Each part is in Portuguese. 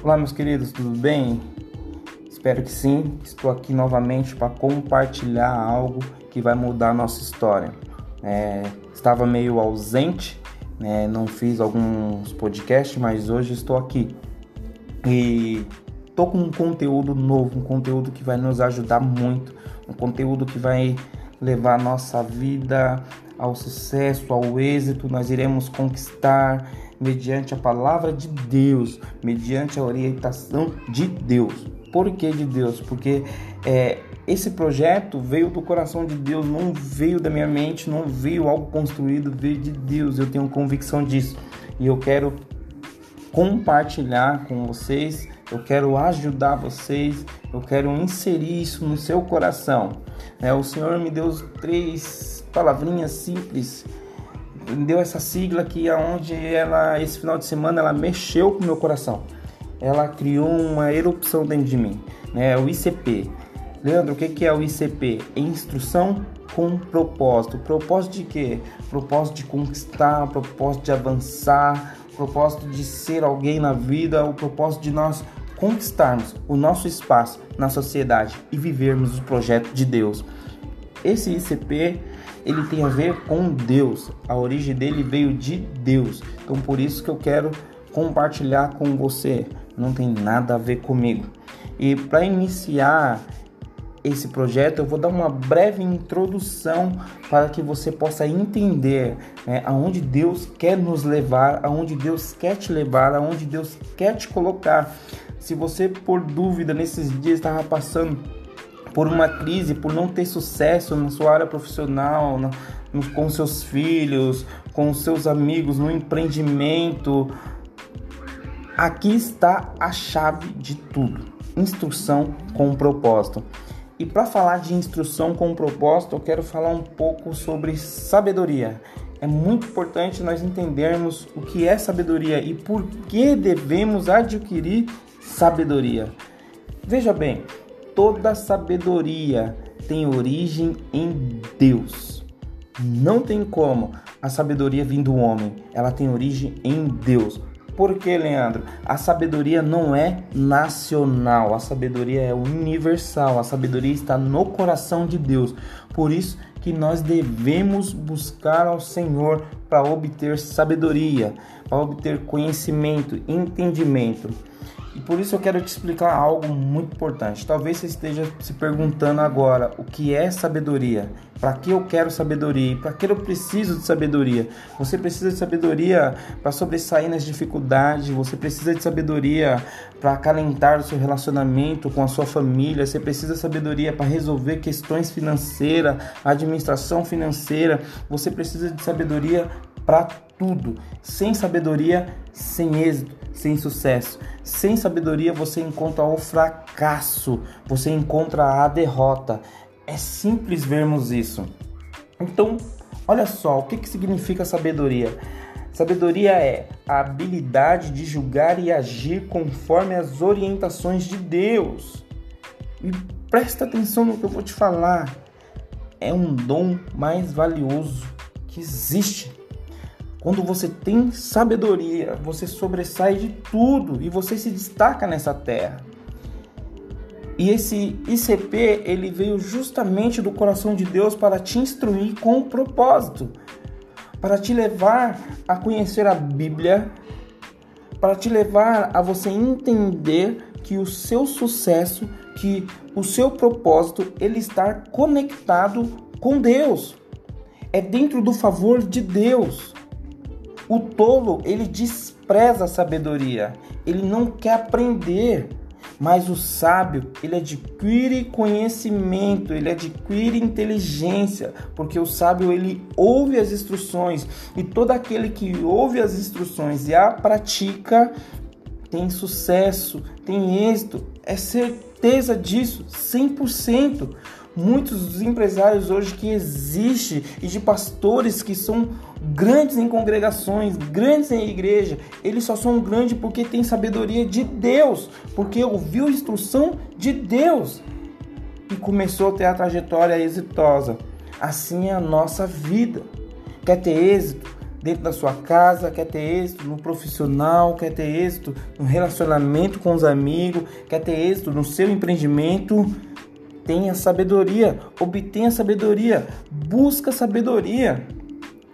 Olá, meus queridos, tudo bem? Espero que sim. Estou aqui novamente para compartilhar algo que vai mudar a nossa história. É, estava meio ausente, né? não fiz alguns podcasts, mas hoje estou aqui e estou com um conteúdo novo, um conteúdo que vai nos ajudar muito, um conteúdo que vai levar a nossa vida ao sucesso, ao êxito. Nós iremos conquistar mediante a palavra de Deus, mediante a orientação de Deus. Por que de Deus? Porque é, esse projeto veio do coração de Deus, não veio da minha mente, não veio algo construído, veio de Deus. Eu tenho convicção disso e eu quero compartilhar com vocês, eu quero ajudar vocês, eu quero inserir isso no seu coração. É, o Senhor me deu três palavrinhas simples deu essa sigla que aonde ela esse final de semana ela mexeu com o meu coração. Ela criou uma erupção dentro de mim, né? O ICP. Leandro, o que é o ICP? Instrução com propósito. Propósito de quê? Propósito de conquistar, propósito de avançar, propósito de ser alguém na vida, o propósito de nós conquistarmos o nosso espaço na sociedade e vivermos o projeto de Deus. Esse ICP ele tem a ver com Deus. A origem dele veio de Deus. Então por isso que eu quero compartilhar com você. Não tem nada a ver comigo. E para iniciar esse projeto, eu vou dar uma breve introdução para que você possa entender né, aonde Deus quer nos levar, aonde Deus quer te levar, aonde Deus quer te colocar. Se você, por dúvida, nesses dias estava passando por uma crise, por não ter sucesso na sua área profissional, no, no, com seus filhos, com seus amigos, no empreendimento. Aqui está a chave de tudo: instrução com propósito. E para falar de instrução com propósito, eu quero falar um pouco sobre sabedoria. É muito importante nós entendermos o que é sabedoria e por que devemos adquirir sabedoria. Veja bem, toda sabedoria tem origem em Deus. Não tem como a sabedoria vir do homem, ela tem origem em Deus. Por que, Leandro? A sabedoria não é nacional, a sabedoria é universal, a sabedoria está no coração de Deus. Por isso que nós devemos buscar ao Senhor para obter sabedoria, para obter conhecimento, entendimento. E por isso eu quero te explicar algo muito importante. Talvez você esteja se perguntando agora o que é sabedoria. Para que eu quero sabedoria? Para que eu preciso de sabedoria? Você precisa de sabedoria para sobressair nas dificuldades, você precisa de sabedoria para acalentar o seu relacionamento com a sua família, você precisa de sabedoria para resolver questões financeiras, administração financeira, você precisa de sabedoria para tudo. Sem sabedoria, sem êxito, sem sucesso. Sem sabedoria, você encontra o fracasso, você encontra a derrota. É simples vermos isso. Então, olha só, o que, que significa sabedoria? Sabedoria é a habilidade de julgar e agir conforme as orientações de Deus. E presta atenção no que eu vou te falar. É um dom mais valioso que existe. Quando você tem sabedoria, você sobressai de tudo e você se destaca nessa terra. E esse ICP, ele veio justamente do coração de Deus para te instruir com o propósito, para te levar a conhecer a Bíblia, para te levar a você entender que o seu sucesso, que o seu propósito, ele está conectado com Deus. É dentro do favor de Deus. O tolo, ele despreza a sabedoria, ele não quer aprender. Mas o sábio, ele adquire conhecimento, ele adquire inteligência, porque o sábio ele ouve as instruções. E todo aquele que ouve as instruções e a pratica tem sucesso, tem êxito, é certeza disso, 100%. Muitos dos empresários hoje que existem e de pastores que são grandes em congregações, grandes em igreja, eles só são grandes porque têm sabedoria de Deus, porque ouviu a instrução de Deus e começou a ter a trajetória exitosa. Assim é a nossa vida. Quer ter êxito? Dentro da sua casa, quer ter êxito no profissional, quer ter êxito no relacionamento com os amigos, quer ter êxito no seu empreendimento, tenha sabedoria, obtenha sabedoria, busca sabedoria.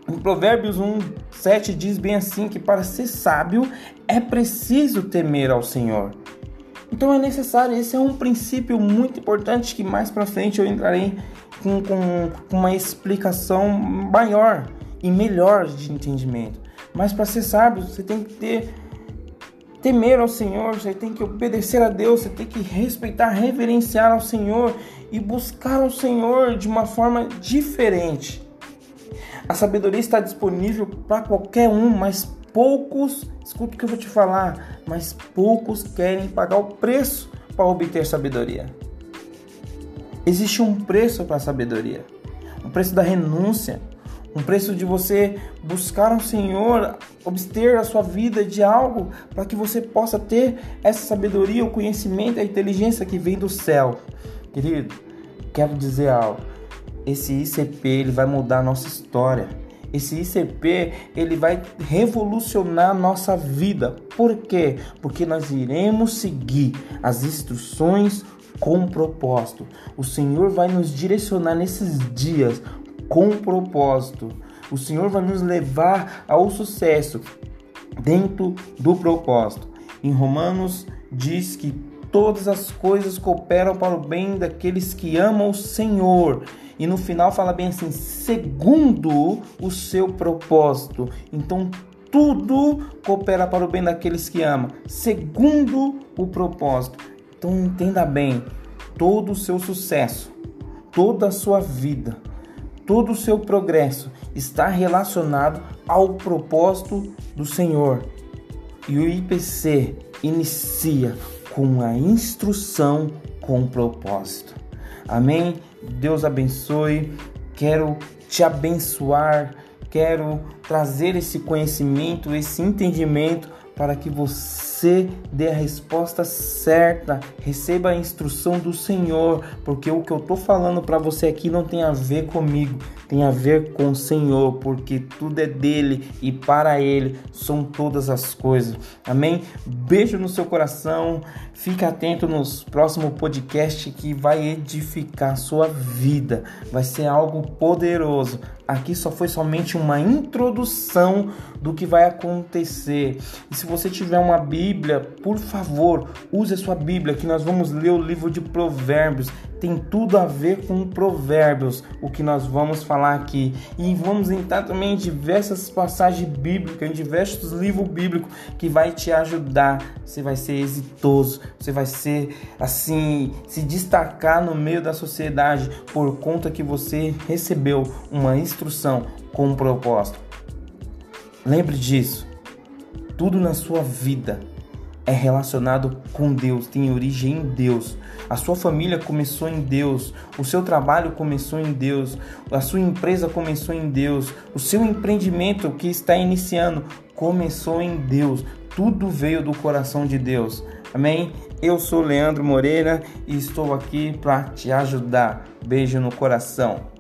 Em Provérbios 1, 7 diz bem assim que para ser sábio é preciso temer ao Senhor. Então é necessário, esse é um princípio muito importante que mais para frente eu entrarei com, com, com uma explicação maior e melhor de entendimento. Mas para ser sábio, você tem que ter temer ao Senhor, você tem que obedecer a Deus, você tem que respeitar, reverenciar ao Senhor e buscar ao Senhor de uma forma diferente. A sabedoria está disponível para qualquer um, mas poucos, escuta o que eu vou te falar, mas poucos querem pagar o preço para obter sabedoria. Existe um preço para a sabedoria, um preço da renúncia, um preço de você buscar ao Senhor, obter a sua vida de algo para que você possa ter essa sabedoria, o conhecimento, a inteligência que vem do céu. Querido, quero dizer algo. Esse ICP ele vai mudar a nossa história. Esse ICP ele vai revolucionar a nossa vida. Por quê? Porque nós iremos seguir as instruções com propósito. O Senhor vai nos direcionar nesses dias com propósito. O Senhor vai nos levar ao sucesso dentro do propósito. Em Romanos diz que todas as coisas cooperam para o bem daqueles que amam o Senhor. E no final fala bem assim, segundo o seu propósito. Então tudo coopera para o bem daqueles que amam, segundo o propósito. Então entenda bem, todo o seu sucesso, toda a sua vida, todo o seu progresso está relacionado ao propósito do Senhor. E o IPC inicia com a instrução com propósito. Amém? Deus abençoe. Quero te abençoar, quero trazer esse conhecimento, esse entendimento para que você dê a resposta certa, receba a instrução do Senhor, porque o que eu estou falando para você aqui não tem a ver comigo, tem a ver com o Senhor, porque tudo é dele e para ele são todas as coisas. Amém? Beijo no seu coração. Fique atento nos próximos podcasts que vai edificar sua vida. Vai ser algo poderoso. Aqui só foi somente uma introdução do que vai acontecer. E se você tiver uma Bíblia, por favor, use a sua Bíblia que nós vamos ler o livro de Provérbios. Tem tudo a ver com Provérbios, o que nós vamos falar aqui. E vamos entrar também em diversas passagens bíblicas, em diversos livros bíblicos que vai te ajudar. Você vai ser exitoso, você vai ser assim, se destacar no meio da sociedade por conta que você recebeu uma instrução com um propósito. Lembre disso. Tudo na sua vida é relacionado com Deus, tem origem em Deus. A sua família começou em Deus, o seu trabalho começou em Deus, a sua empresa começou em Deus, o seu empreendimento que está iniciando começou em Deus. Tudo veio do coração de Deus. Amém? Eu sou Leandro Moreira e estou aqui para te ajudar. Beijo no coração.